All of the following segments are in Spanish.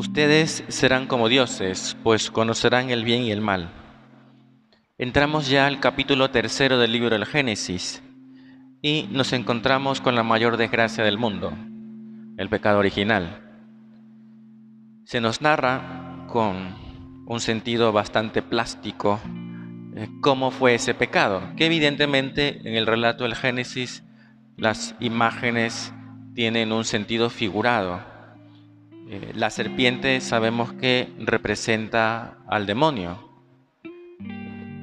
Ustedes serán como dioses, pues conocerán el bien y el mal. Entramos ya al capítulo tercero del libro del Génesis y nos encontramos con la mayor desgracia del mundo, el pecado original. Se nos narra con un sentido bastante plástico eh, cómo fue ese pecado, que evidentemente en el relato del Génesis las imágenes tienen un sentido figurado. Eh, la serpiente sabemos que representa al demonio.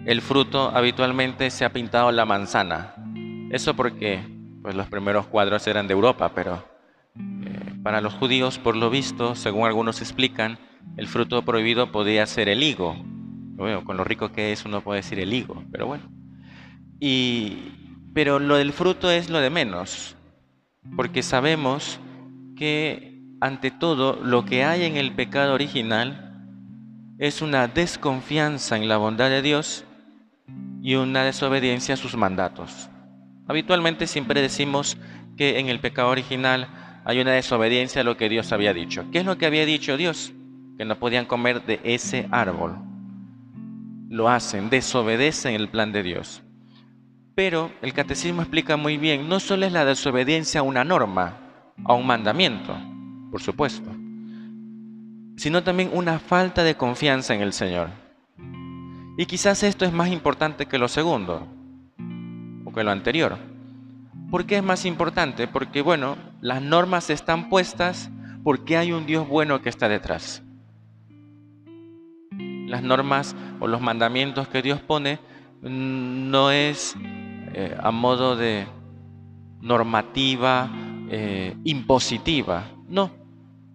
El fruto habitualmente se ha pintado la manzana. Eso porque pues, los primeros cuadros eran de Europa, pero eh, para los judíos, por lo visto, según algunos explican, el fruto prohibido podía ser el higo. Bueno, con lo rico que es uno puede decir el higo, pero bueno. Y, pero lo del fruto es lo de menos, porque sabemos que ante todo lo que hay en el pecado original es una desconfianza en la bondad de Dios y una desobediencia a sus mandatos. Habitualmente siempre decimos que en el pecado original hay una desobediencia a lo que Dios había dicho. ¿Qué es lo que había dicho Dios? Que no podían comer de ese árbol. Lo hacen, desobedecen el plan de Dios. Pero el catecismo explica muy bien, no solo es la desobediencia a una norma, a un mandamiento, por supuesto, sino también una falta de confianza en el Señor. Y quizás esto es más importante que lo segundo, o que lo anterior. ¿Por qué es más importante? Porque, bueno, las normas están puestas porque hay un Dios bueno que está detrás. Las normas o los mandamientos que Dios pone mm, no es eh, a modo de normativa eh, impositiva. No,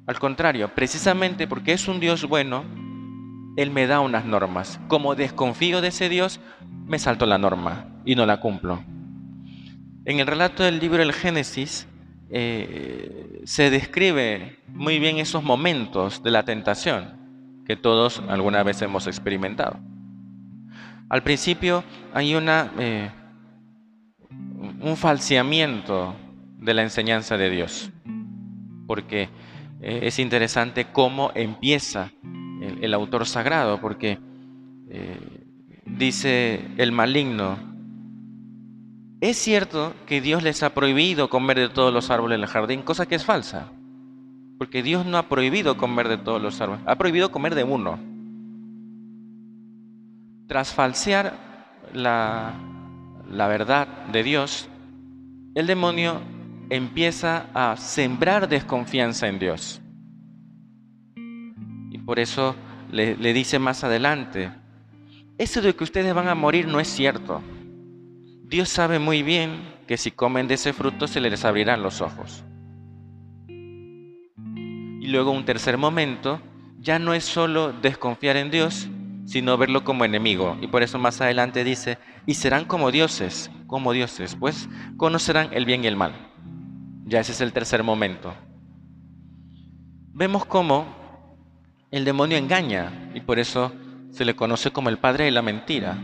al contrario, precisamente porque es un Dios bueno, Él me da unas normas. Como desconfío de ese Dios, me salto la norma y no la cumplo. En el relato del libro del Génesis eh, se describe muy bien esos momentos de la tentación que todos alguna vez hemos experimentado. Al principio hay una un falseamiento de la enseñanza de Dios, porque eh, es interesante cómo empieza el, autor sagrado, porque eh, dice el maligno, es cierto que Dios les ha prohibido comer de todos los árboles del jardín, cosa que es falsa, porque Dios no ha prohibido comer de todos los árboles, ha prohibido comer de uno. Tras falsear la, la verdad de Dios, el demonio empieza a sembrar desconfianza en Dios. Y por eso le, dice más adelante, eso de que ustedes van a morir no es cierto. Dios sabe muy bien que si comen de ese fruto se les abrirán los ojos. Y luego un tercer momento, ya no es solo desconfiar en Dios, sino verlo como enemigo. Y por eso más adelante dice, y serán como dioses, como dioses, pues conocerán el bien y el mal. Ya ese es el tercer momento. Vemos cómo el demonio engaña y por eso se le conoce como el padre de la mentira.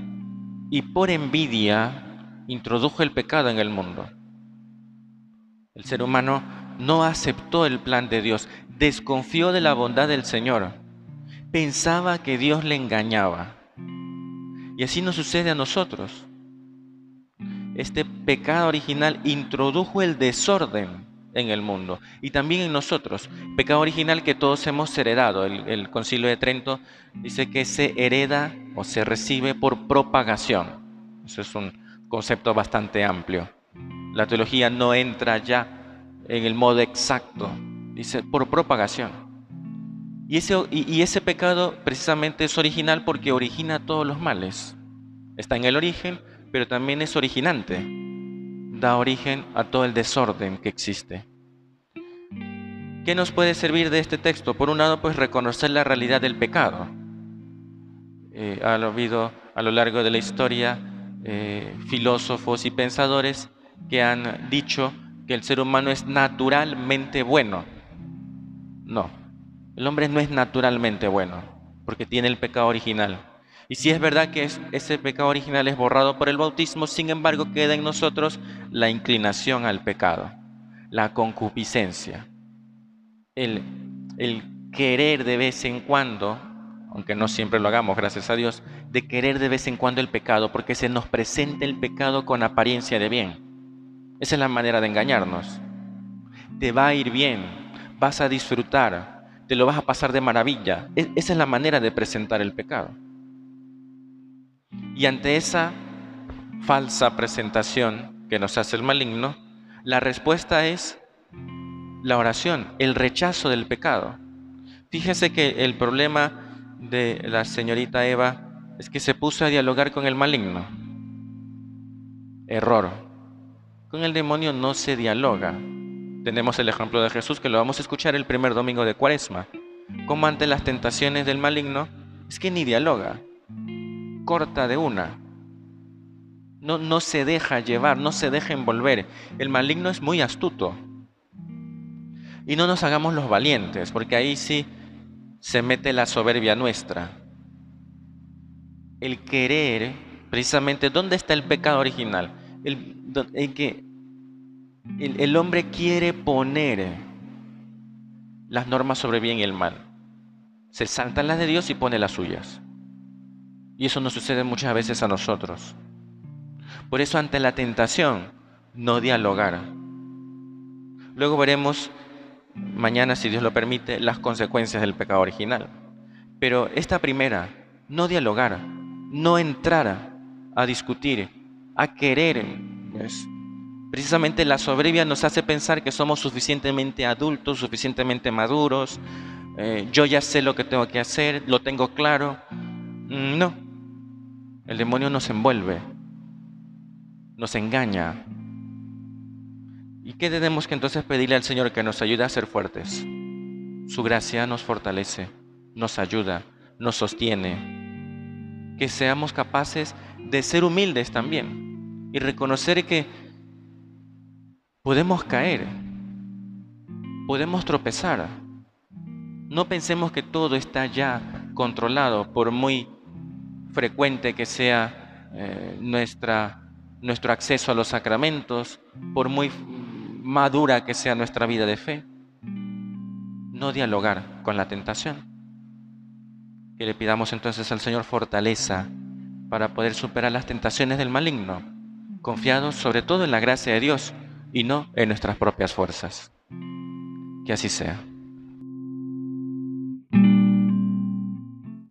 Y por envidia introdujo el pecado en el mundo. El ser humano no aceptó el plan de Dios, desconfió de la bondad del Señor, pensaba que Dios le engañaba. Y así nos sucede a nosotros este pecado original introdujo el desorden en el mundo y también en nosotros. Pecado original que todos hemos heredado. El, Concilio de Trento dice que se hereda o se recibe por propagación. Eso es un concepto bastante amplio. La teología no entra ya en el modo exacto, dice por propagación. Y ese, y ese pecado precisamente es original porque origina todos los males. Está en el origen, pero también es originante, da origen a todo el desorden que existe. ¿Qué nos puede servir de este texto? Por un lado, pues reconocer la realidad del pecado. Eh, ha habido a lo largo de la historia eh, filósofos y pensadores que han dicho que el ser humano es naturalmente bueno. No, el hombre no es naturalmente bueno, porque tiene el pecado original. Y si es verdad que ese pecado original es borrado por el bautismo, sin embargo queda en nosotros la inclinación al pecado, la concupiscencia, el, querer de vez en cuando, aunque no siempre lo hagamos, gracias a Dios, de querer de vez en cuando el pecado, porque se nos presenta el pecado con apariencia de bien. Esa es la manera de engañarnos. Te va a ir bien, vas a disfrutar, te lo vas a pasar de maravilla. E, esa es la manera de presentar el pecado. Y ante esa falsa presentación que nos hace el maligno, la respuesta es la oración, el rechazo del pecado. Fíjese que el problema de la señorita Eva es que se puso a dialogar con el maligno. Error. Con el demonio no se dialoga. Tenemos el ejemplo de Jesús que lo vamos a escuchar el primer domingo de Cuaresma. Como ante las tentaciones del maligno, es que ni dialoga. Corta de una. No, no se deja llevar, no se deja envolver. El maligno es muy astuto. Y no nos hagamos los valientes, porque ahí sí se mete la soberbia nuestra. El querer, precisamente, ¿dónde está el pecado original? El, que el, el hombre quiere poner las normas sobre bien y el mal. Se saltan las de Dios y pone las suyas. Y eso nos sucede muchas veces a nosotros. Por eso ante la tentación, no dialogar. Luego veremos mañana, si Dios lo permite, las consecuencias del pecado original. Pero esta primera, no dialogar, no entrar a discutir, a querer. precisamente la soberbia nos hace pensar que somos suficientemente adultos, suficientemente maduros, eh, yo ya sé lo que tengo que hacer, lo tengo claro. Mm, no, el demonio nos envuelve, nos engaña, ¿Y qué tenemos que entonces pedirle al Señor que nos ayude a ser fuertes? Su gracia nos fortalece, nos ayuda, nos sostiene. Que seamos capaces de ser humildes también y reconocer que podemos caer, podemos tropezar. No pensemos que todo está ya controlado, por muy frecuente que sea eh, nuestra, nuestro acceso a los sacramentos, por muy madura que sea nuestra vida de fe, no dialogar con la tentación. Que le pidamos entonces al Señor fortaleza para poder superar las tentaciones del maligno, confiados sobre todo en la gracia de Dios y no en nuestras propias fuerzas. Que así sea.